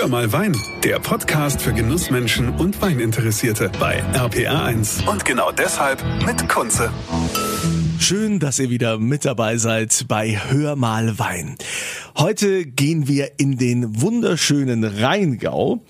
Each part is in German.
Hör mal Wein, der Podcast für Genussmenschen und Weininteressierte bei RPR1. Und genau deshalb mit Kunze. Schön, dass ihr wieder mit dabei seid bei Hör mal Wein. Heute gehen wir in den wunderschönen Rheingau,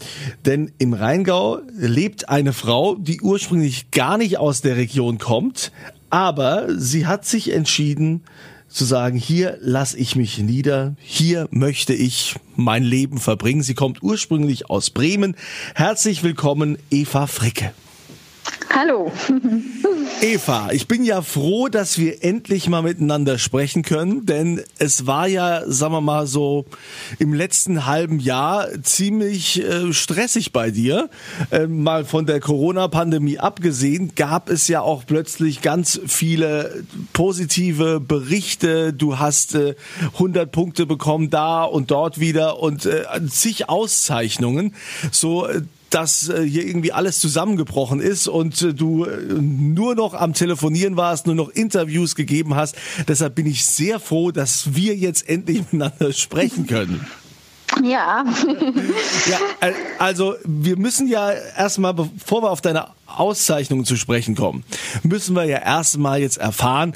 denn im Rheingau lebt eine Frau, die ursprünglich gar nicht aus der Region kommt, aber sie hat sich entschieden, zu sagen, hier lasse ich mich nieder, hier möchte ich mein Leben verbringen. Sie kommt ursprünglich aus Bremen. Herzlich willkommen, Eva Fricke. Hallo. Eva, ich bin ja froh, dass wir endlich mal miteinander sprechen können, denn es war ja, sagen wir mal so, im letzten halben Jahr ziemlich äh, stressig bei dir. Äh, mal von der Corona-Pandemie abgesehen, gab es ja auch plötzlich ganz viele positive Berichte. Du hast äh, 100 Punkte bekommen da und dort wieder und äh, zig Auszeichnungen. So, äh, dass äh, hier irgendwie alles zusammengebrochen ist und äh, du äh, nur noch am Telefonieren warst, nur noch Interviews gegeben hast. Deshalb bin ich sehr froh, dass wir jetzt endlich miteinander sprechen können. Ja. ja, also wir müssen ja erstmal, bevor wir auf deine Auszeichnungen zu sprechen kommen, müssen wir ja erstmal jetzt erfahren,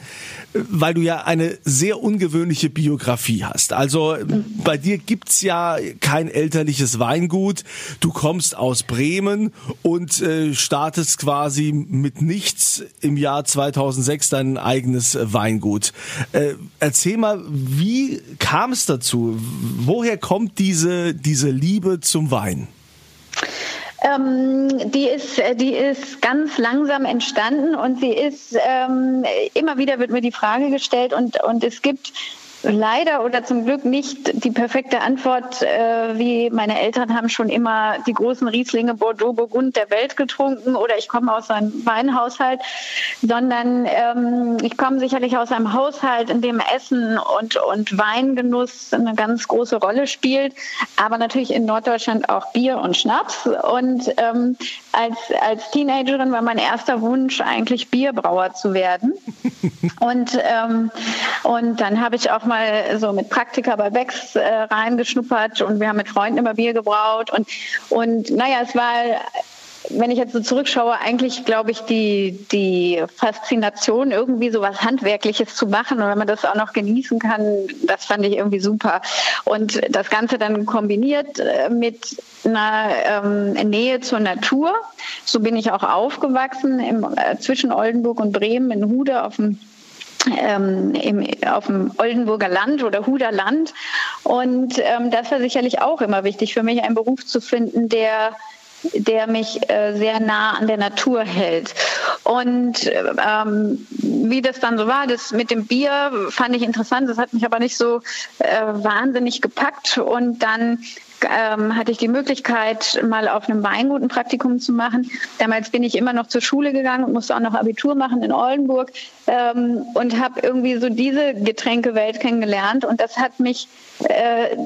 weil du ja eine sehr ungewöhnliche Biografie hast. Also bei dir gibt's ja kein elterliches Weingut. Du kommst aus Bremen und äh, startest quasi mit nichts im Jahr 2006 dein eigenes Weingut. Äh, erzähl mal, wie kam es dazu? Woher kommt diese, diese Liebe zum Wein? Ähm, die ist, äh, die ist ganz langsam entstanden und sie ist ähm, immer wieder wird mir die Frage gestellt und und es gibt leider oder zum Glück nicht die perfekte Antwort, äh, wie meine Eltern haben schon immer die großen Rieslinge Bordeaux Burgund der Welt getrunken oder ich komme aus einem Weinhaushalt, sondern ähm, ich komme sicherlich aus einem Haushalt, in dem Essen und, und Weingenuss eine ganz große Rolle spielt, aber natürlich in Norddeutschland auch Bier und Schnaps. Und ähm, als, als Teenagerin war mein erster Wunsch eigentlich Bierbrauer zu werden. und, ähm, und dann habe ich auch mal so mit Praktika bei Becks äh, reingeschnuppert und wir haben mit Freunden immer Bier gebraut und, und naja, es war wenn ich jetzt so zurückschaue, eigentlich glaube ich, die, die Faszination, irgendwie so was Handwerkliches zu machen und wenn man das auch noch genießen kann, das fand ich irgendwie super. Und das Ganze dann kombiniert äh, mit einer ähm, Nähe zur Natur. So bin ich auch aufgewachsen im, äh, zwischen Oldenburg und Bremen in Hude auf dem ähm, im, auf dem Oldenburger Land oder Huder Land. Und ähm, das war sicherlich auch immer wichtig für mich, einen Beruf zu finden, der der mich äh, sehr nah an der Natur hält. Und ähm, wie das dann so war, das mit dem Bier fand ich interessant, das hat mich aber nicht so äh, wahnsinnig gepackt. Und dann ähm, hatte ich die Möglichkeit, mal auf einem Weingut ein Praktikum zu machen. Damals bin ich immer noch zur Schule gegangen und musste auch noch Abitur machen in Oldenburg ähm, und habe irgendwie so diese Getränkewelt kennengelernt und das hat mich äh,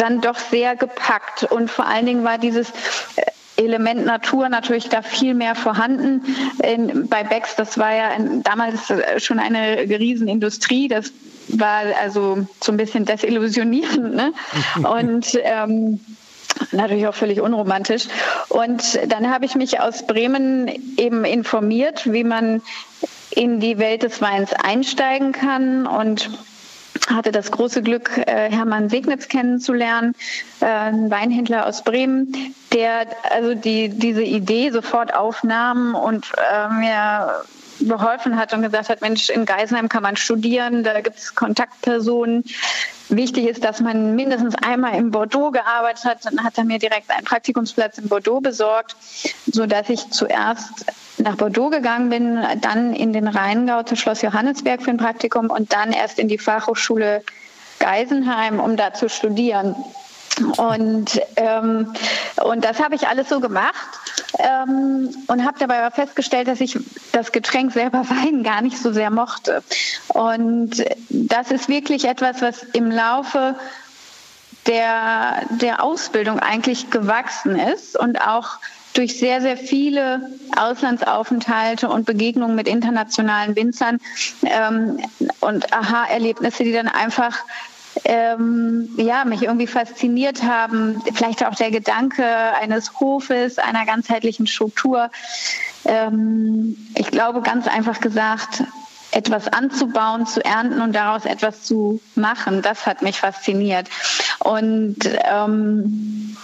dann doch sehr gepackt und vor allen Dingen war dieses äh, Element Natur natürlich da viel mehr vorhanden. In, bei Becks, das war ja damals äh, schon eine Riesenindustrie. Das war also so ein bisschen desillusionierend. Ne? Und ähm, natürlich auch völlig unromantisch. Und dann habe ich mich aus Bremen eben informiert, wie man in die Welt des Weins einsteigen kann und hatte das große Glück, äh, Hermann Segnitz kennenzulernen, äh, ein Weinhändler aus Bremen, der also die, diese Idee sofort aufnahm und äh, mir geholfen hat und gesagt hat, Mensch, in Geisenheim kann man studieren, da gibt es Kontaktpersonen. Wichtig ist, dass man mindestens einmal in Bordeaux gearbeitet hat. Dann hat er mir direkt einen Praktikumsplatz in Bordeaux besorgt, so dass ich zuerst nach Bordeaux gegangen bin, dann in den Rheingau zu Schloss Johannesberg für ein Praktikum und dann erst in die Fachhochschule Geisenheim, um da zu studieren. Und, ähm, und das habe ich alles so gemacht ähm, und habe dabei aber festgestellt, dass ich das Getränk selber Wein gar nicht so sehr mochte. Und das ist wirklich etwas, was im Laufe der, der Ausbildung eigentlich gewachsen ist und auch durch sehr, sehr viele Auslandsaufenthalte und Begegnungen mit internationalen Winzern ähm, und Aha-Erlebnisse, die dann einfach ähm, ja, mich irgendwie fasziniert haben. Vielleicht auch der Gedanke eines Hofes, einer ganzheitlichen Struktur. Ähm, ich glaube, ganz einfach gesagt, etwas anzubauen, zu ernten und daraus etwas zu machen, das hat mich fasziniert. Und ähm,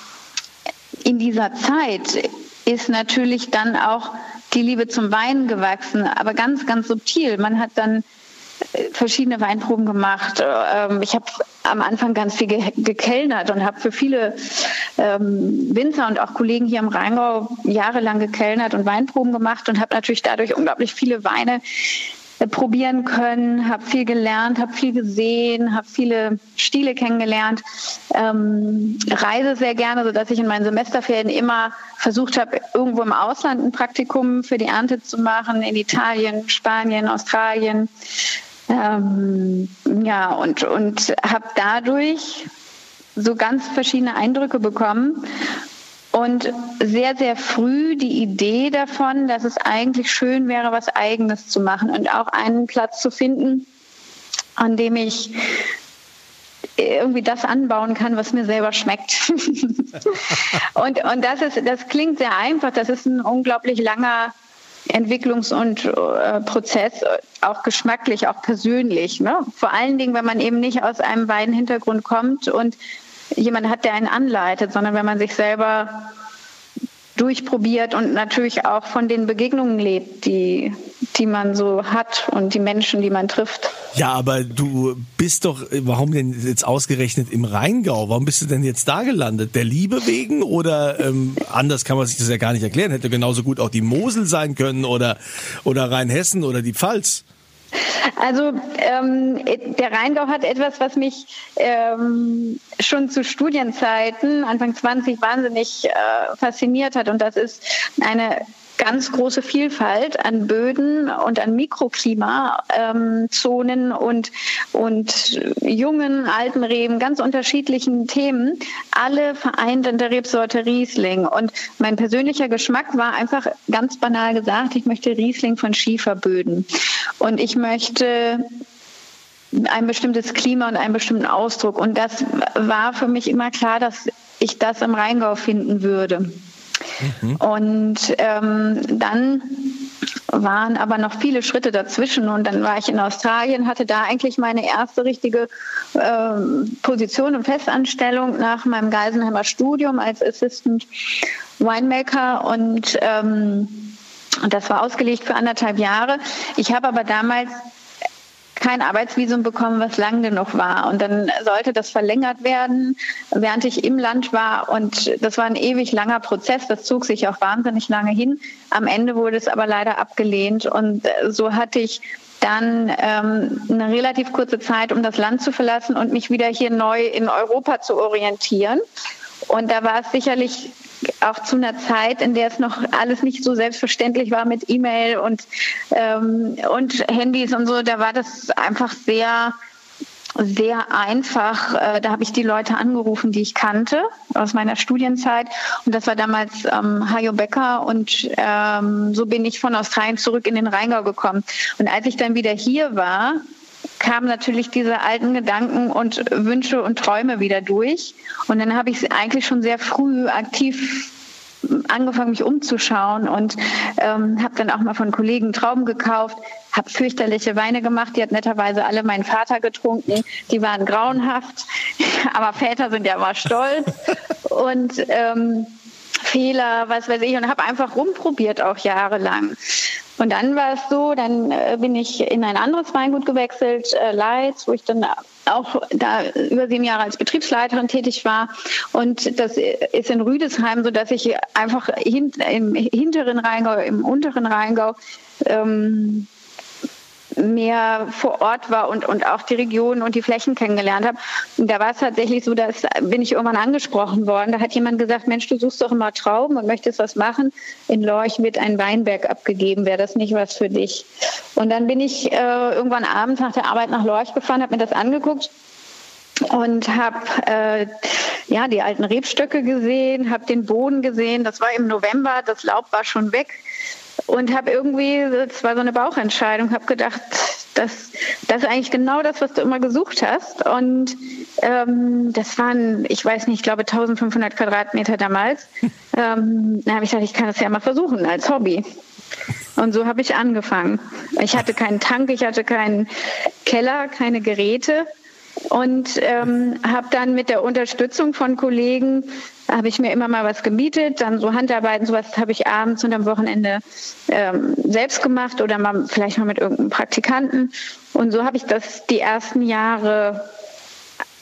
in dieser Zeit ist natürlich dann auch die Liebe zum Wein gewachsen, aber ganz, ganz subtil. Man hat dann verschiedene Weinproben gemacht. Ähm, ich habe am Anfang ganz viel gekellnert und habe für viele ähm, Winzer und auch Kollegen hier im Rheingau jahrelang gekellnert und Weinproben gemacht und habe natürlich dadurch unglaublich viele Weine äh, probieren können, habe viel gelernt, habe viel gesehen, habe viele Stile kennengelernt, ähm, reise sehr gerne, sodass ich in meinen Semesterferien immer versucht habe, irgendwo im Ausland ein Praktikum für die Ernte zu machen, in Italien, Spanien, Australien. Ähm, ja, und, und habe dadurch so ganz verschiedene Eindrücke bekommen und sehr, sehr früh die Idee davon, dass es eigentlich schön wäre, was eigenes zu machen und auch einen Platz zu finden, an dem ich irgendwie das anbauen kann, was mir selber schmeckt. und und das, ist, das klingt sehr einfach, das ist ein unglaublich langer Entwicklungs- und äh, Prozess, auch geschmacklich, auch persönlich. Ne? Vor allen Dingen, wenn man eben nicht aus einem Weinhintergrund kommt und jemand hat, der einen anleitet, sondern wenn man sich selber durchprobiert und natürlich auch von den Begegnungen lebt, die, die man so hat und die Menschen, die man trifft. Ja, aber du bist doch, warum denn jetzt ausgerechnet im Rheingau? Warum bist du denn jetzt da gelandet? Der Liebe wegen oder ähm, anders kann man sich das ja gar nicht erklären. Hätte genauso gut auch die Mosel sein können oder, oder Rheinhessen oder die Pfalz. Also ähm, der Rheingau hat etwas, was mich ähm, schon zu Studienzeiten, Anfang 20, wahnsinnig äh, fasziniert hat. Und das ist eine ganz große Vielfalt an Böden und an Mikroklimazonen ähm, und, und jungen, alten Reben, ganz unterschiedlichen Themen, alle vereint in der Rebsorte Riesling. Und mein persönlicher Geschmack war einfach ganz banal gesagt, ich möchte Riesling von Schieferböden. Und ich möchte ein bestimmtes Klima und einen bestimmten Ausdruck. Und das war für mich immer klar, dass ich das im Rheingau finden würde. Mhm. Und ähm, dann waren aber noch viele Schritte dazwischen und dann war ich in Australien, hatte da eigentlich meine erste richtige ähm, Position und Festanstellung nach meinem Geisenheimer Studium als Assistant Winemaker und ähm, das war ausgelegt für anderthalb Jahre. Ich habe aber damals kein Arbeitsvisum bekommen, was lang genug war. Und dann sollte das verlängert werden, während ich im Land war. Und das war ein ewig langer Prozess. Das zog sich auch wahnsinnig lange hin. Am Ende wurde es aber leider abgelehnt. Und so hatte ich dann ähm, eine relativ kurze Zeit, um das Land zu verlassen und mich wieder hier neu in Europa zu orientieren. Und da war es sicherlich auch zu einer Zeit, in der es noch alles nicht so selbstverständlich war mit E-Mail und, ähm, und Handys und so, da war das einfach sehr, sehr einfach. Äh, da habe ich die Leute angerufen, die ich kannte aus meiner Studienzeit. Und das war damals ähm, Hajo Becker. Und ähm, so bin ich von Australien zurück in den Rheingau gekommen. Und als ich dann wieder hier war, kamen natürlich diese alten Gedanken und Wünsche und Träume wieder durch. Und dann habe ich eigentlich schon sehr früh aktiv angefangen, mich umzuschauen und ähm, habe dann auch mal von Kollegen Trauben gekauft, habe fürchterliche Weine gemacht. Die hat netterweise alle meinen Vater getrunken. Die waren grauenhaft, aber Väter sind ja immer stolz. Und ähm, Fehler, was weiß ich, und habe einfach rumprobiert auch jahrelang. Und dann war es so, dann äh, bin ich in ein anderes Weingut gewechselt, äh, Leitz, wo ich dann auch da über sieben Jahre als Betriebsleiterin tätig war. Und das ist in Rüdesheim, so dass ich einfach im hinteren Rheingau, im unteren Rheingau ähm, mehr vor Ort war und, und auch die Region und die Flächen kennengelernt habe. Und da war es tatsächlich so, dass bin ich irgendwann angesprochen worden. Da hat jemand gesagt, Mensch, du suchst doch immer Trauben und möchtest was machen. In Lorch wird ein Weinberg abgegeben. Wäre das nicht was für dich? Und dann bin ich äh, irgendwann abends nach der Arbeit nach Lorch gefahren, habe mir das angeguckt und habe äh, ja die alten Rebstöcke gesehen, habe den Boden gesehen. Das war im November, das Laub war schon weg und habe irgendwie, das war so eine Bauchentscheidung, habe gedacht, das, das ist eigentlich genau das, was du immer gesucht hast. Und ähm, das waren, ich weiß nicht, ich glaube 1500 Quadratmeter damals. ähm, da habe ich gedacht, ich kann das ja mal versuchen als Hobby. Und so habe ich angefangen. Ich hatte keinen Tank, ich hatte keinen Keller, keine Geräte und ähm, habe dann mit der Unterstützung von Kollegen habe ich mir immer mal was gemietet, dann so Handarbeiten, sowas habe ich abends und am Wochenende ähm, selbst gemacht oder mal vielleicht mal mit irgendeinem Praktikanten. Und so habe ich das die ersten Jahre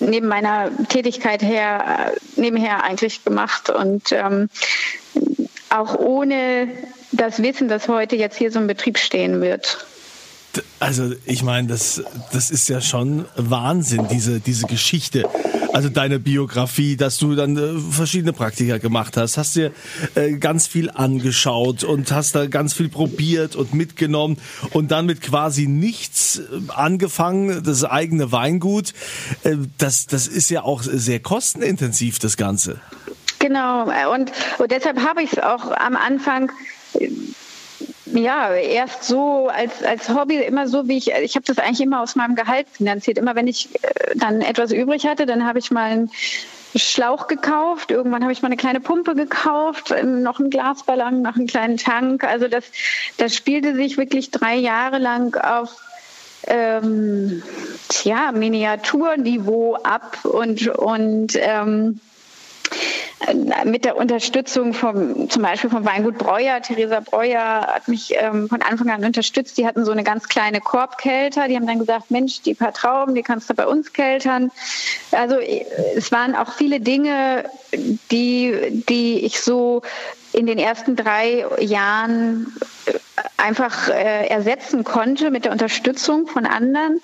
neben meiner Tätigkeit her nebenher eigentlich gemacht und ähm, auch ohne das Wissen, dass heute jetzt hier so ein Betrieb stehen wird. Also ich meine, das, das ist ja schon Wahnsinn, diese, diese Geschichte. Also deine Biografie, dass du dann äh, verschiedene Praktika gemacht hast, hast dir äh, ganz viel angeschaut und hast da ganz viel probiert und mitgenommen und dann mit quasi nichts äh, angefangen, das eigene Weingut. Das, das ist ja auch sehr kostenintensiv, das Ganze. Genau, und, und deshalb habe ich es auch am Anfang ja, erst so als, als Hobby, immer so wie ich, ich habe das eigentlich immer aus meinem Gehalt finanziert. Immer wenn ich äh, dann etwas übrig hatte, dann habe ich mal einen Schlauch gekauft. Irgendwann habe ich mal eine kleine Pumpe gekauft, noch einen Glasballon, noch einen kleinen Tank. Also das, das spielte sich wirklich drei Jahre lang auf ähm, tja, Miniaturniveau ab und, und ähm, mit der Unterstützung vom, zum Beispiel vom Weingut Breuer. Theresa Breuer hat mich ähm, von Anfang an unterstützt. Die hatten so eine ganz kleine Korbkälter. Die haben dann gesagt, Mensch, die paar Trauben, die kannst du bei uns keltern. Also äh, es waren auch viele Dinge, die, die ich so in den ersten drei Jahren äh, einfach äh, ersetzen konnte mit der Unterstützung von anderen.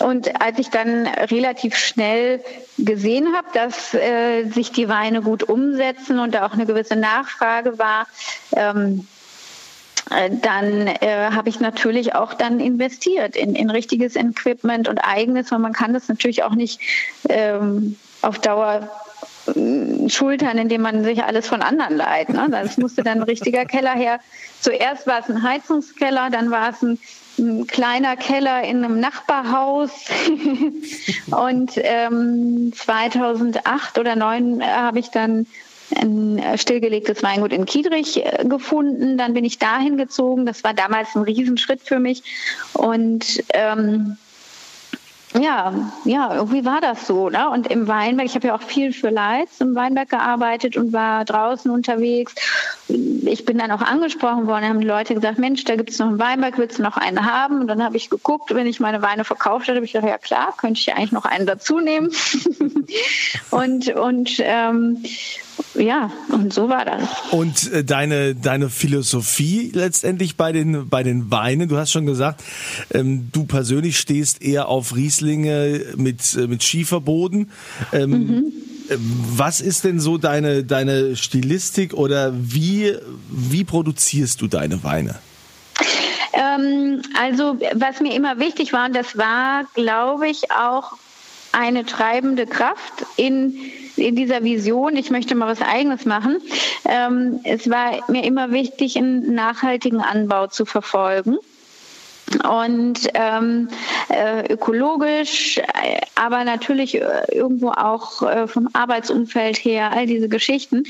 Und als ich dann relativ schnell gesehen habe, dass äh, sich die Weine gut umsetzen und da auch eine gewisse Nachfrage war, ähm, äh, dann äh, habe ich natürlich auch dann investiert in, in richtiges Equipment und eigenes, weil man kann das natürlich auch nicht ähm, auf Dauer äh, schultern, indem man sich alles von anderen leiht. Ne? Das musste dann ein richtiger Keller her. Zuerst war es ein Heizungskeller, dann war es ein ein kleiner Keller in einem Nachbarhaus. und ähm, 2008 oder 2009 äh, habe ich dann ein äh, stillgelegtes Weingut in Kiedrich äh, gefunden. Dann bin ich dahin gezogen. Das war damals ein Riesenschritt für mich. Und ähm, ja, ja, irgendwie war das so. Ne? Und im Weinberg, ich habe ja auch viel für Leitz im Weinberg gearbeitet und war draußen unterwegs. Ich bin dann auch angesprochen worden, haben die Leute gesagt, Mensch, da gibt es noch einen Weinberg, willst du noch einen haben? Und dann habe ich geguckt, wenn ich meine Weine verkauft hatte, habe ich gedacht, ja klar, könnte ich eigentlich noch einen dazu nehmen. und und ähm, ja, und so war das. Und äh, deine, deine Philosophie letztendlich bei den, bei den Weinen, du hast schon gesagt, ähm, du persönlich stehst eher auf Rieslinge mit, äh, mit Schieferboden. Ähm, mhm. Was ist denn so deine, deine Stilistik oder wie, wie produzierst du deine Weine? Ähm, also, was mir immer wichtig war, und das war, glaube ich, auch eine treibende Kraft in in dieser Vision, ich möchte mal was Eigenes machen. Ähm, es war mir immer wichtig, einen nachhaltigen Anbau zu verfolgen und ähm, äh, ökologisch, aber natürlich äh, irgendwo auch äh, vom Arbeitsumfeld her, all diese Geschichten.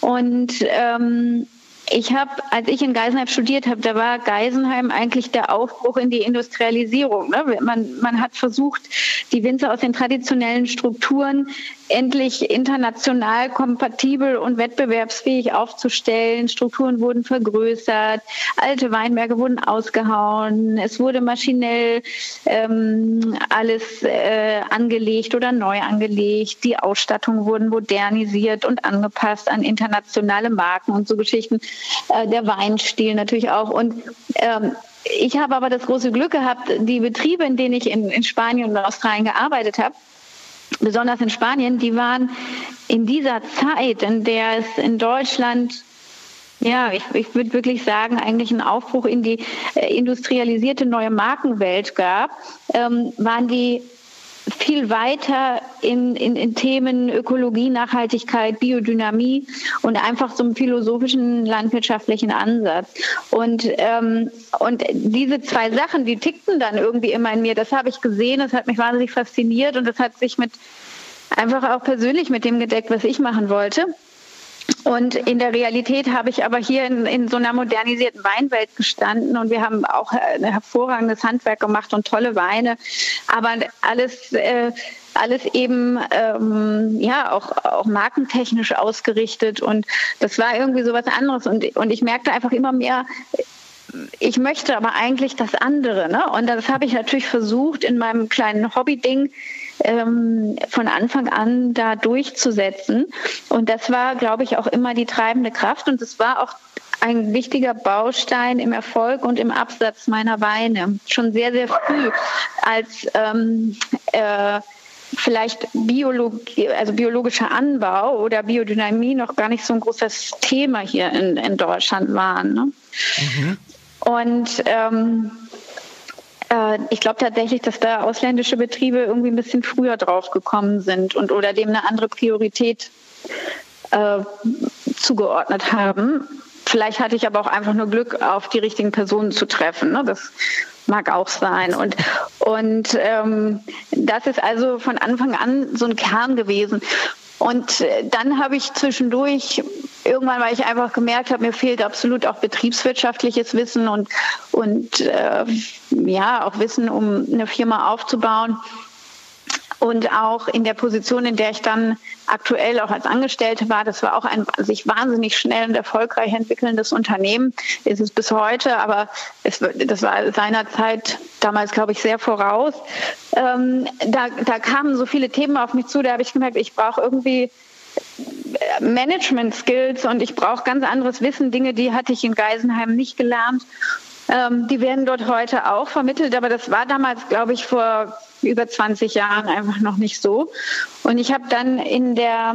Und ähm, ich habe, als ich in Geisenheim studiert habe, da war Geisenheim eigentlich der Aufbruch in die Industrialisierung. Ne? Man, man hat versucht, die Winzer aus den traditionellen Strukturen endlich international kompatibel und wettbewerbsfähig aufzustellen. Strukturen wurden vergrößert, alte Weinberge wurden ausgehauen, es wurde maschinell ähm, alles äh, angelegt oder neu angelegt, die Ausstattung wurden modernisiert und angepasst an internationale Marken und so Geschichten. Äh, der Weinstil natürlich auch. Und ähm, ich habe aber das große Glück gehabt, die Betriebe, in denen ich in, in Spanien und Australien gearbeitet habe, besonders in Spanien, die waren in dieser Zeit, in der es in Deutschland ja, ich, ich würde wirklich sagen, eigentlich einen Aufbruch in die äh, industrialisierte neue Markenwelt gab, ähm, waren die viel weiter in, in, in Themen Ökologie, Nachhaltigkeit, Biodynamie und einfach einem philosophischen landwirtschaftlichen Ansatz. Und, ähm, und diese zwei Sachen, die tickten dann irgendwie immer in mir. Das habe ich gesehen, das hat mich wahnsinnig fasziniert und das hat sich mit einfach auch persönlich mit dem gedeckt, was ich machen wollte. Und in der Realität habe ich aber hier in, in, so einer modernisierten Weinwelt gestanden und wir haben auch ein hervorragendes Handwerk gemacht und tolle Weine, aber alles, äh, alles eben ähm, ja auch, auch markentechnisch ausgerichtet und das war irgendwie so was anderes und, und ich merkte einfach immer mehr, ich möchte aber eigentlich das andere. Ne? Und das habe ich natürlich versucht in meinem kleinen Hobby-Ding ähm, von Anfang an da durchzusetzen. Und das war, glaube ich, auch immer die treibende Kraft. Und es war auch ein wichtiger Baustein im Erfolg und im Absatz meiner Weine. Schon sehr, sehr früh als ähm, äh, vielleicht Biologie, also biologischer Anbau oder Biodynamie noch gar nicht so ein großes Thema hier in, in Deutschland waren. Ne? Mhm. Und ähm, äh, ich glaube tatsächlich, dass da ausländische Betriebe irgendwie ein bisschen früher drauf gekommen sind und oder dem eine andere Priorität äh, zugeordnet haben. Vielleicht hatte ich aber auch einfach nur Glück, auf die richtigen Personen zu treffen. Ne? Das mag auch sein. Und, und ähm, das ist also von Anfang an so ein Kern gewesen. Und äh, dann habe ich zwischendurch irgendwann, weil ich einfach gemerkt habe, mir fehlt absolut auch betriebswirtschaftliches Wissen und, und äh, ja, auch Wissen, um eine Firma aufzubauen, und auch in der Position, in der ich dann aktuell auch als Angestellte war, das war auch ein sich wahnsinnig schnell und erfolgreich entwickelndes Unternehmen, ist es bis heute, aber es, das war seinerzeit damals, glaube ich, sehr voraus. Ähm, da, da kamen so viele Themen auf mich zu, da habe ich gemerkt, ich brauche irgendwie Management Skills und ich brauche ganz anderes Wissen, Dinge, die hatte ich in Geisenheim nicht gelernt. Ähm, die werden dort heute auch vermittelt, aber das war damals, glaube ich, vor über 20 Jahren einfach noch nicht so. Und ich habe dann in der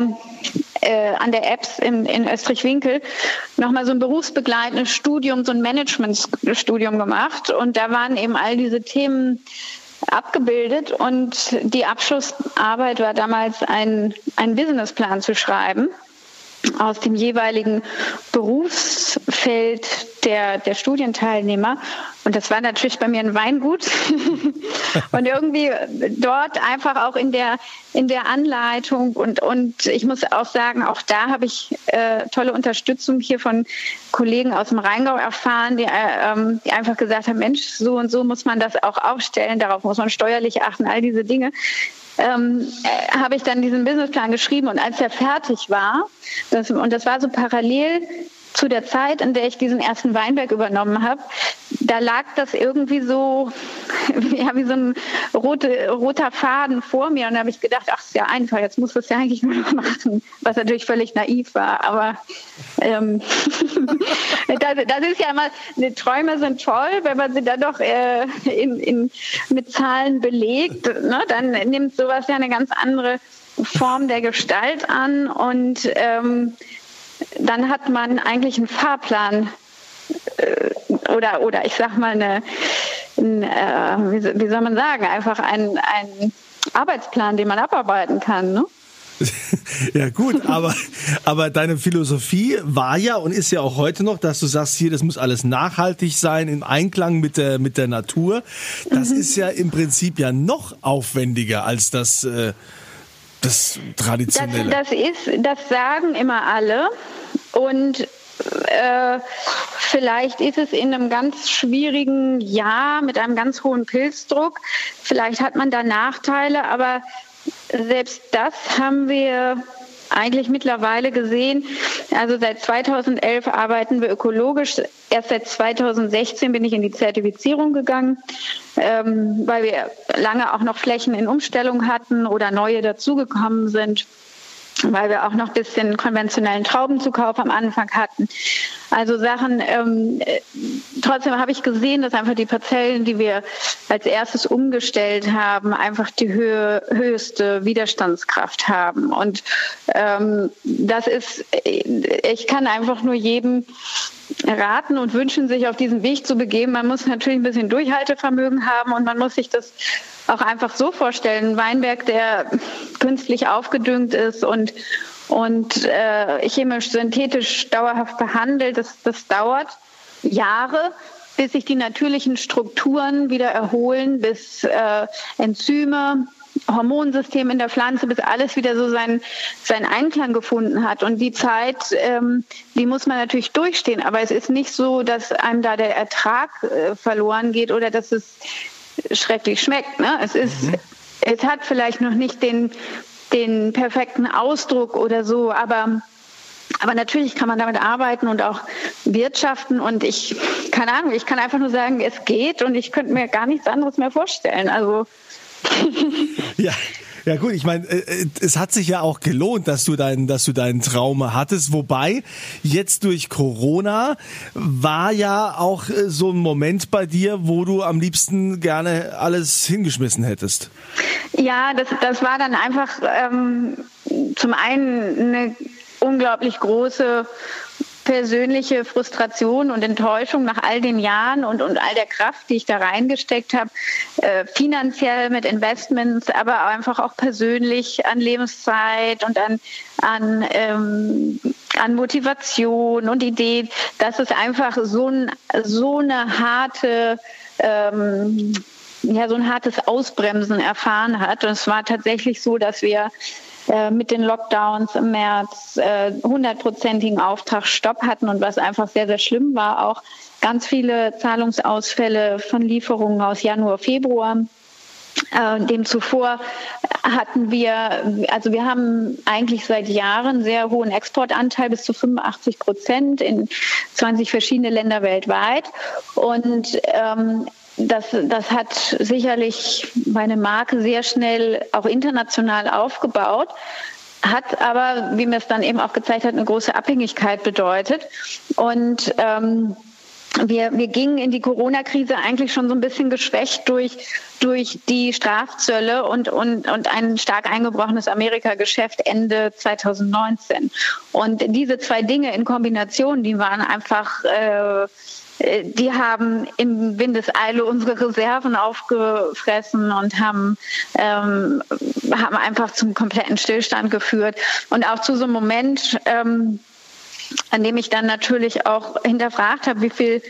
äh, an der EBS in, in Österreich-Winkel nochmal so ein berufsbegleitendes Studium, so ein Managementstudium gemacht. Und da waren eben all diese Themen abgebildet und die Abschlussarbeit war damals ein, ein Businessplan zu schreiben aus dem jeweiligen Berufsfeld der, der Studienteilnehmer. Und das war natürlich bei mir ein Weingut. und irgendwie dort einfach auch in der, in der Anleitung und, und ich muss auch sagen, auch da habe ich äh, tolle Unterstützung hier von Kollegen aus dem Rheingau erfahren, die, äh, ähm, die einfach gesagt haben, Mensch, so und so muss man das auch aufstellen, darauf muss man steuerlich achten, all diese Dinge ähm, äh, habe ich dann diesen Businessplan geschrieben und als er fertig war, das, und das war so parallel zu der Zeit, in der ich diesen ersten Weinberg übernommen habe, da lag das irgendwie so, ja, wie so ein rote, roter Faden vor mir. Und da habe ich gedacht, ach, ist ja einfach, jetzt muss das ja eigentlich nur noch machen, was natürlich völlig naiv war. Aber ähm, das, das, ist ja immer, die Träume sind toll, wenn man sie dann doch äh, in, in, mit Zahlen belegt, ne, dann nimmt sowas ja eine ganz andere Form der Gestalt an und ähm, dann hat man eigentlich einen Fahrplan äh, oder, oder ich sag mal eine, ein, äh, wie, soll man sagen, einfach einen, einen Arbeitsplan, den man abarbeiten kann. Ne? ja gut, aber, aber deine Philosophie war ja und ist ja auch heute noch, dass du sagst, hier, das muss alles nachhaltig sein, im Einklang mit der, mit der Natur. Das mhm. ist ja im Prinzip ja noch aufwendiger als das, äh, das Traditionelle. Das, das, ist, das sagen immer alle. Und äh, vielleicht ist es in einem ganz schwierigen Jahr mit einem ganz hohen Pilzdruck. Vielleicht hat man da Nachteile, aber selbst das haben wir eigentlich mittlerweile gesehen. Also seit 2011 arbeiten wir ökologisch. Erst seit 2016 bin ich in die Zertifizierung gegangen, ähm, weil wir lange auch noch Flächen in Umstellung hatten oder neue dazugekommen sind weil wir auch noch ein bisschen konventionellen Traubenzukauf am Anfang hatten. Also Sachen, ähm, äh, trotzdem habe ich gesehen, dass einfach die Parzellen, die wir als erstes umgestellt haben, einfach die Höhe, höchste Widerstandskraft haben. Und ähm, das ist, ich kann einfach nur jedem raten und wünschen, sich auf diesen Weg zu begeben. Man muss natürlich ein bisschen Durchhaltevermögen haben und man muss sich das auch einfach so vorstellen. Ein Weinberg, der künstlich aufgedüngt ist und, und äh, chemisch, synthetisch dauerhaft behandelt, das, das dauert Jahre bis sich die natürlichen Strukturen wieder erholen, bis äh, Enzyme, Hormonsystem in der Pflanze, bis alles wieder so seinen, seinen Einklang gefunden hat. Und die Zeit, ähm, die muss man natürlich durchstehen. Aber es ist nicht so, dass einem da der Ertrag äh, verloren geht oder dass es schrecklich schmeckt. Ne? Es ist, mhm. es hat vielleicht noch nicht den, den perfekten Ausdruck oder so, aber aber natürlich kann man damit arbeiten und auch wirtschaften. Und ich, keine Ahnung, ich kann einfach nur sagen, es geht und ich könnte mir gar nichts anderes mehr vorstellen. Also ja. Ja gut, ich meine, äh, äh, es hat sich ja auch gelohnt, dass du deinen, dass du deinen Traum hattest. Wobei jetzt durch Corona war ja auch äh, so ein Moment bei dir, wo du am liebsten gerne alles hingeschmissen hättest. Ja, das, das war dann einfach ähm, zum einen eine unglaublich große persönliche Frustration und Enttäuschung nach all den Jahren und, und all der Kraft, die ich da reingesteckt habe, äh, finanziell mit Investments, aber einfach auch persönlich an Lebenszeit und an, an, ähm, an Motivation und Idee, dass es einfach so, so eine harte ähm, ja, so ein hartes Ausbremsen erfahren hat. Und es war tatsächlich so, dass wir äh, mit den Lockdowns im März äh, hundertprozentigen Auftragsstopp hatten und was einfach sehr, sehr schlimm war, auch ganz viele Zahlungsausfälle von Lieferungen aus Januar, Februar. Äh, dem zuvor hatten wir, also wir haben eigentlich seit Jahren sehr hohen Exportanteil bis zu 85 Prozent in 20 verschiedene Länder weltweit. Und ähm, das, das hat sicherlich meine Marke sehr schnell auch international aufgebaut, hat aber, wie mir es dann eben auch gezeigt hat, eine große Abhängigkeit bedeutet. Und ähm, wir, wir gingen in die Corona-Krise eigentlich schon so ein bisschen geschwächt durch, durch die Strafzölle und, und, und ein stark eingebrochenes Amerika-Geschäft Ende 2019. Und diese zwei Dinge in Kombination, die waren einfach äh, äh, die haben in Windeseile unsere Reserven aufgefressen und haben, ähm, haben einfach zum kompletten Stillstand geführt. Und auch zu so einem Moment, ähm, an dem ich dann natürlich auch hinterfragt habe, wie viel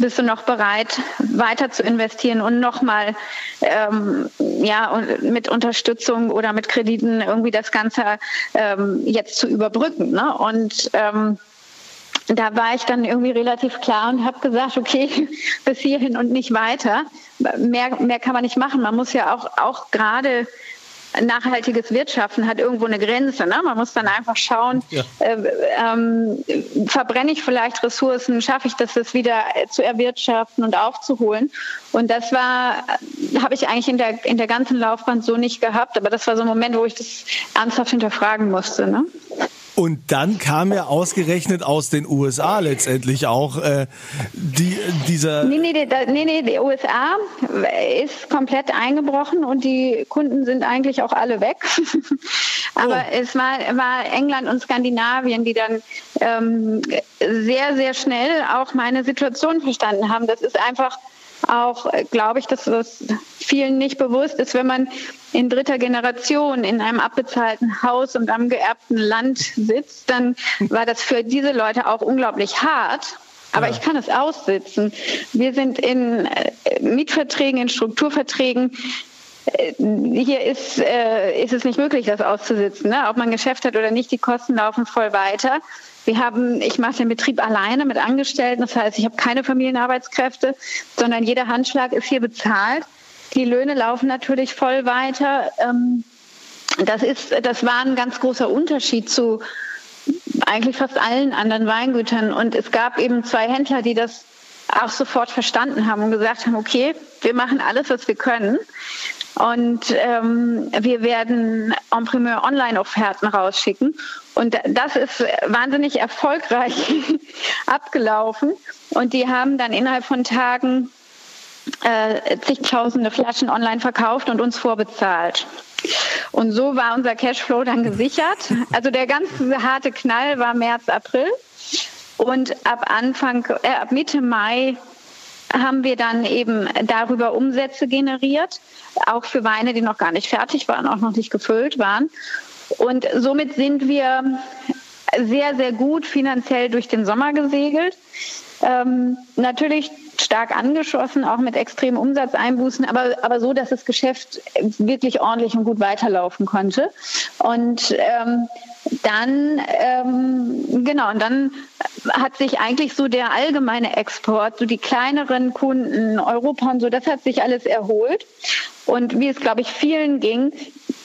bist du noch bereit, weiter zu investieren und nochmal ähm, ja, mit Unterstützung oder mit Krediten irgendwie das Ganze ähm, jetzt zu überbrücken. Ne? Und ähm, da war ich dann irgendwie relativ klar und habe gesagt, okay, bis hierhin und nicht weiter. Mehr, mehr kann man nicht machen. Man muss ja auch, auch gerade nachhaltiges Wirtschaften hat irgendwo eine Grenze. Ne? Man muss dann einfach schauen, ja. äh, ähm, verbrenne ich vielleicht Ressourcen, schaffe ich das, das wieder zu erwirtschaften und aufzuholen. Und das war, habe ich eigentlich in der, in der ganzen Laufbahn so nicht gehabt, aber das war so ein Moment, wo ich das ernsthaft hinterfragen musste. Ne? Und dann kam ja ausgerechnet aus den USA letztendlich auch äh, die, dieser. Nee, nee, nee, nee, die USA ist komplett eingebrochen und die Kunden sind eigentlich auch alle weg. Aber oh. es war, war England und Skandinavien, die dann ähm, sehr, sehr schnell auch meine Situation verstanden haben. Das ist einfach auch, äh, glaube ich, dass das vielen nicht bewusst ist, wenn man in dritter Generation in einem abbezahlten Haus und am geerbten Land sitzt, dann war das für diese Leute auch unglaublich hart. Aber ja. ich kann es aussitzen. Wir sind in äh, Mietverträgen, in Strukturverträgen. Äh, hier ist, äh, ist es nicht möglich, das auszusitzen. Ne? Ob man Geschäft hat oder nicht, die Kosten laufen voll weiter. Wir haben, ich mache den Betrieb alleine mit Angestellten, das heißt, ich habe keine Familienarbeitskräfte, sondern jeder Handschlag ist hier bezahlt. Die Löhne laufen natürlich voll weiter. Ähm, das ist, das war ein ganz großer Unterschied zu eigentlich fast allen anderen Weingütern. Und es gab eben zwei Händler, die das auch sofort verstanden haben und gesagt haben, okay, wir machen alles, was wir können. Und ähm, wir werden en primeur Online-Offerten rausschicken. Und das ist wahnsinnig erfolgreich abgelaufen. Und die haben dann innerhalb von Tagen äh, zigtausende Flaschen online verkauft und uns vorbezahlt. Und so war unser Cashflow dann gesichert. Also der ganz harte Knall war März, April. Und ab Anfang, äh, ab Mitte Mai haben wir dann eben darüber Umsätze generiert, auch für Weine, die noch gar nicht fertig waren, auch noch nicht gefüllt waren. Und somit sind wir sehr, sehr gut finanziell durch den Sommer gesegelt. Ähm, natürlich stark angeschossen, auch mit extremen Umsatzeinbußen, aber, aber so, dass das Geschäft wirklich ordentlich und gut weiterlaufen konnte. Und ähm, dann, ähm, genau, und dann hat sich eigentlich so der allgemeine Export, so die kleineren Kunden, Europa und so, das hat sich alles erholt. Und wie es, glaube ich, vielen ging,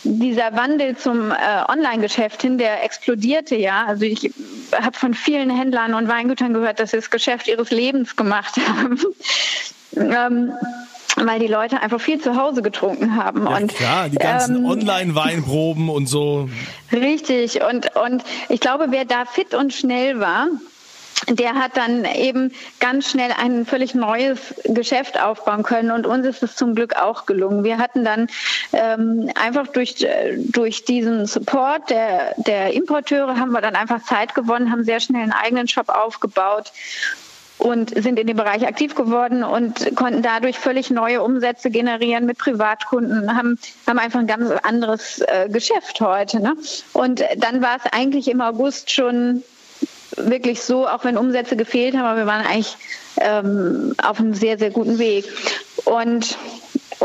dieser Wandel zum äh, Online-Geschäft hin, der explodierte ja. Also ich habe von vielen Händlern und Weingütern gehört, dass sie das Geschäft ihres Lebens gemacht haben. ähm, weil die Leute einfach viel zu Hause getrunken haben. Ja, und, klar, die ganzen ähm, Online-Weinproben und so. Richtig. Und, und ich glaube, wer da fit und schnell war, der hat dann eben ganz schnell ein völlig neues Geschäft aufbauen können und uns ist es zum Glück auch gelungen. Wir hatten dann ähm, einfach durch, durch diesen Support der, der Importeure haben wir dann einfach Zeit gewonnen, haben sehr schnell einen eigenen Shop aufgebaut und sind in dem Bereich aktiv geworden und konnten dadurch völlig neue Umsätze generieren mit Privatkunden, haben, haben einfach ein ganz anderes äh, Geschäft heute. Ne? Und dann war es eigentlich im August schon wirklich so, auch wenn Umsätze gefehlt haben, aber wir waren eigentlich ähm, auf einem sehr, sehr guten Weg. Und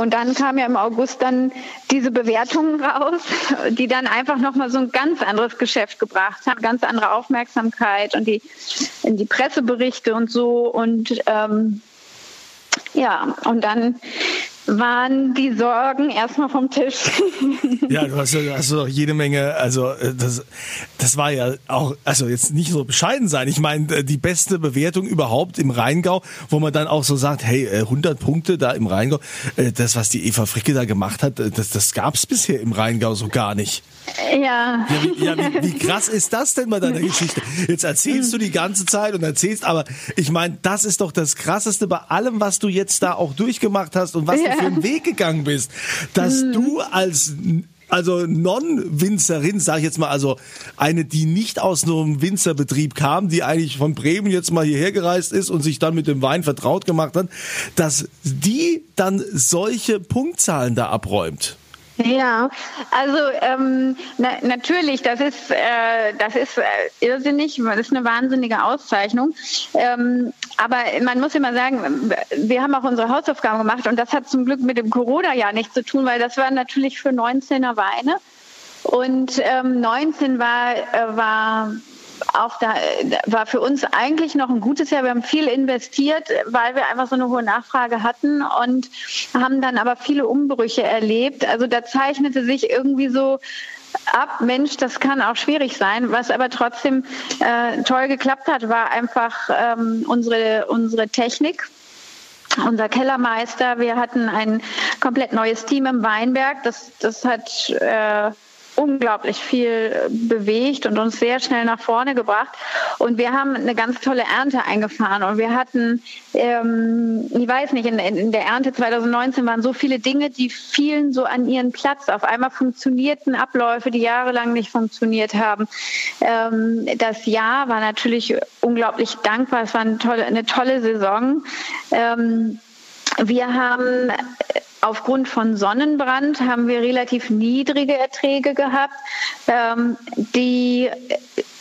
und dann kam ja im August dann diese Bewertungen raus, die dann einfach nochmal so ein ganz anderes Geschäft gebracht haben, ganz andere Aufmerksamkeit und die, die Presseberichte und so. Und ähm, ja, und dann waren die Sorgen erstmal vom Tisch. ja, du hast, hast doch jede Menge, also äh, das, das war ja auch, also jetzt nicht so bescheiden sein. Ich meine, äh, die beste Bewertung überhaupt im Rheingau, wo man dann auch so sagt, hey, 100 äh, Punkte da im Rheingau, das, was die Eva Fricke da gemacht hat, das, das gab es bisher im Rheingau so gar nicht. Ja. Ja, wie, ja wie, wie, krass ist das denn bei deiner Geschichte? Jetzt erzählst du die ganze Zeit und erzählst, aber ich meine, das ist doch das Krasseste bei allem, was du jetzt da auch durchgemacht hast und was ja. du für einen Weg gegangen bist, dass mhm. du als also Non-Winzerin, sage ich jetzt mal, also eine, die nicht aus einem Winzerbetrieb kam, die eigentlich von Bremen jetzt mal hierher gereist ist und sich dann mit dem Wein vertraut gemacht hat, dass die dann solche Punktzahlen da abräumt. Ja, also ähm, na, natürlich, das ist, äh, das ist äh, irrsinnig, das ist eine wahnsinnige Auszeichnung. Ähm, aber man muss immer sagen, wir haben auch unsere Hausaufgaben gemacht und das hat zum Glück mit dem Corona-Jahr nichts zu tun, weil das war natürlich für 19er Weine. Und ähm, 19 war, äh, war auch da war für uns eigentlich noch ein gutes Jahr. Wir haben viel investiert, weil wir einfach so eine hohe Nachfrage hatten und haben dann aber viele Umbrüche erlebt. Also da zeichnete sich irgendwie so ab, Mensch, das kann auch schwierig sein. Was aber trotzdem äh, toll geklappt hat, war einfach ähm, unsere, unsere Technik unser Kellermeister. Wir hatten ein komplett neues Team im Weinberg. Das, das hat äh, unglaublich viel bewegt und uns sehr schnell nach vorne gebracht. Und wir haben eine ganz tolle Ernte eingefahren. Und wir hatten, ähm, ich weiß nicht, in, in der Ernte 2019 waren so viele Dinge, die fielen so an ihren Platz. Auf einmal funktionierten Abläufe, die jahrelang nicht funktioniert haben. Ähm, das Jahr war natürlich unglaublich dankbar. Es war eine tolle, eine tolle Saison. Ähm, wir haben Aufgrund von Sonnenbrand haben wir relativ niedrige Erträge gehabt, ähm, die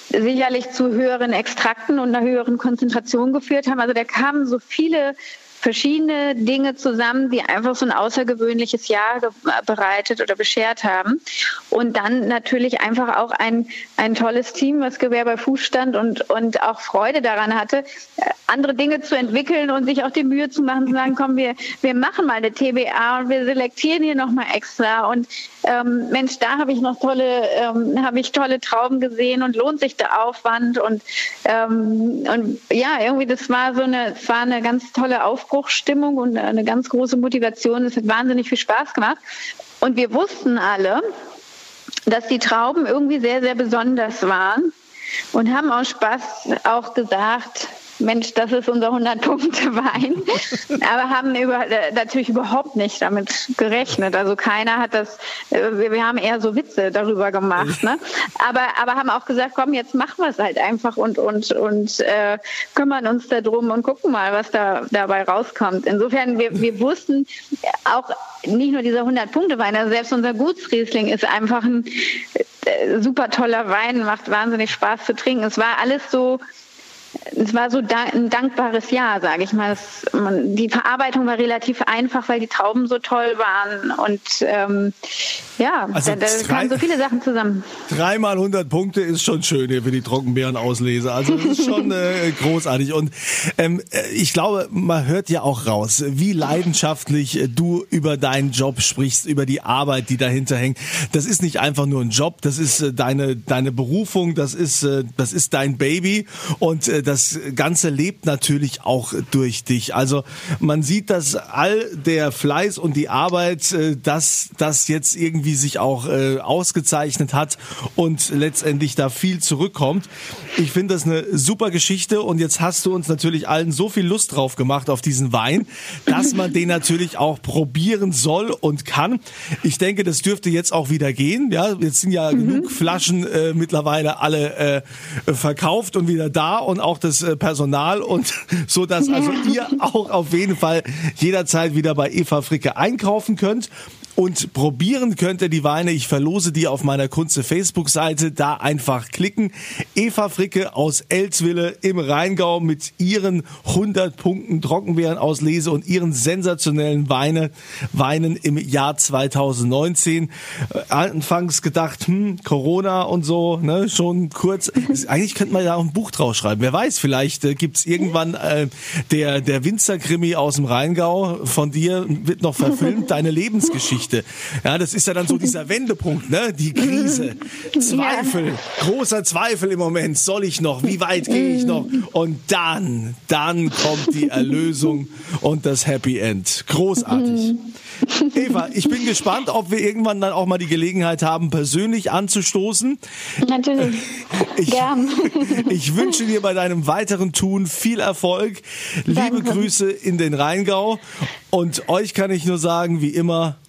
sicherlich zu höheren Extrakten und einer höheren Konzentration geführt haben. Also da kamen so viele verschiedene Dinge zusammen, die einfach so ein außergewöhnliches Jahr bereitet oder beschert haben. Und dann natürlich einfach auch ein, ein tolles Team, was Gewehr bei Fuß stand und, und auch Freude daran hatte, andere Dinge zu entwickeln und sich auch die Mühe zu machen, zu sagen, komm, wir, wir machen mal eine TBA und wir selektieren hier nochmal extra. Und ähm, Mensch, da habe ich noch tolle, ähm, habe ich tolle Trauben gesehen und lohnt sich der Aufwand. Und, ähm, und ja, irgendwie, das war so eine, es war eine ganz tolle Aufbruchsstimmung und eine ganz große Motivation. Es hat wahnsinnig viel Spaß gemacht. Und wir wussten alle, dass die Trauben irgendwie sehr, sehr besonders waren und haben aus Spaß auch gesagt, Mensch, das ist unser 100-Punkte-Wein. aber haben über, äh, natürlich überhaupt nicht damit gerechnet. Also keiner hat das, äh, wir, haben eher so Witze darüber gemacht. Ne? Aber, aber haben auch gesagt, komm, jetzt machen wir es halt einfach und, und, und äh, kümmern uns darum und gucken mal, was da dabei rauskommt. Insofern, wir, wir wussten auch nicht nur dieser 100-Punkte-Wein, also selbst unser Gutsriesling ist einfach ein äh, super toller Wein, macht wahnsinnig Spaß zu trinken. Es war alles so es war so ein dankbares Jahr, sage ich mal. Es, man, die Verarbeitung war relativ einfach, weil die Trauben so toll waren und ähm, ja, also da, da kamen so viele Sachen zusammen. Dreimal 100 Punkte ist schon schön hier für die Trockenbeeren-Auslese. Also das ist schon äh, großartig und ähm, äh, ich glaube, man hört ja auch raus, wie leidenschaftlich äh, du über deinen Job sprichst, über die Arbeit, die dahinter hängt. Das ist nicht einfach nur ein Job, das ist äh, deine deine Berufung, das ist äh, das ist dein Baby und äh, das Ganze lebt natürlich auch durch dich. Also man sieht, dass all der Fleiß und die Arbeit, äh, dass das jetzt irgendwie sich auch äh, ausgezeichnet hat und letztendlich da viel zurückkommt. Ich finde das eine super Geschichte und jetzt hast du uns natürlich allen so viel Lust drauf gemacht auf diesen Wein, dass man den natürlich auch probieren soll und kann. Ich denke, das dürfte jetzt auch wieder gehen. Ja, jetzt sind ja mhm. genug Flaschen äh, mittlerweile alle äh, verkauft und wieder da und auch das äh, Personal und so, dass also ihr auch auf jeden Fall jederzeit wieder bei Eva Fricke einkaufen könnt und probieren könnt ihr die Weine. Ich verlose die auf meiner Kunze Facebook-Seite. Da einfach klicken. Eva Fricke aus Elswille im Rheingau mit ihren 100 Punkten Trockenbeerenauslese und ihren sensationellen Weine, Weinen im Jahr 2019. Äh, anfangs gedacht, hm, Corona und so, ne, schon kurz. Eigentlich könnte man ja auch ein Buch draus schreiben. Wer weiß, vielleicht äh, gibt's irgendwann äh, der, der Winzerkrimi aus dem Rheingau von dir wird noch verfilmt, deine Lebensgeschichte. Geschichte. Ja, das ist ja dann so dieser Wendepunkt, ne? Die Krise. Zweifel. Großer Zweifel im Moment. Soll ich noch? Wie weit gehe ich noch? Und dann, dann kommt die Erlösung und das Happy End. Großartig. Eva, ich bin gespannt, ob wir irgendwann dann auch mal die Gelegenheit haben, persönlich anzustoßen. Natürlich. Ich, Gern. ich wünsche dir bei deinem weiteren Tun viel Erfolg. Danke. Liebe Grüße in den Rheingau. Und euch kann ich nur sagen, wie immer,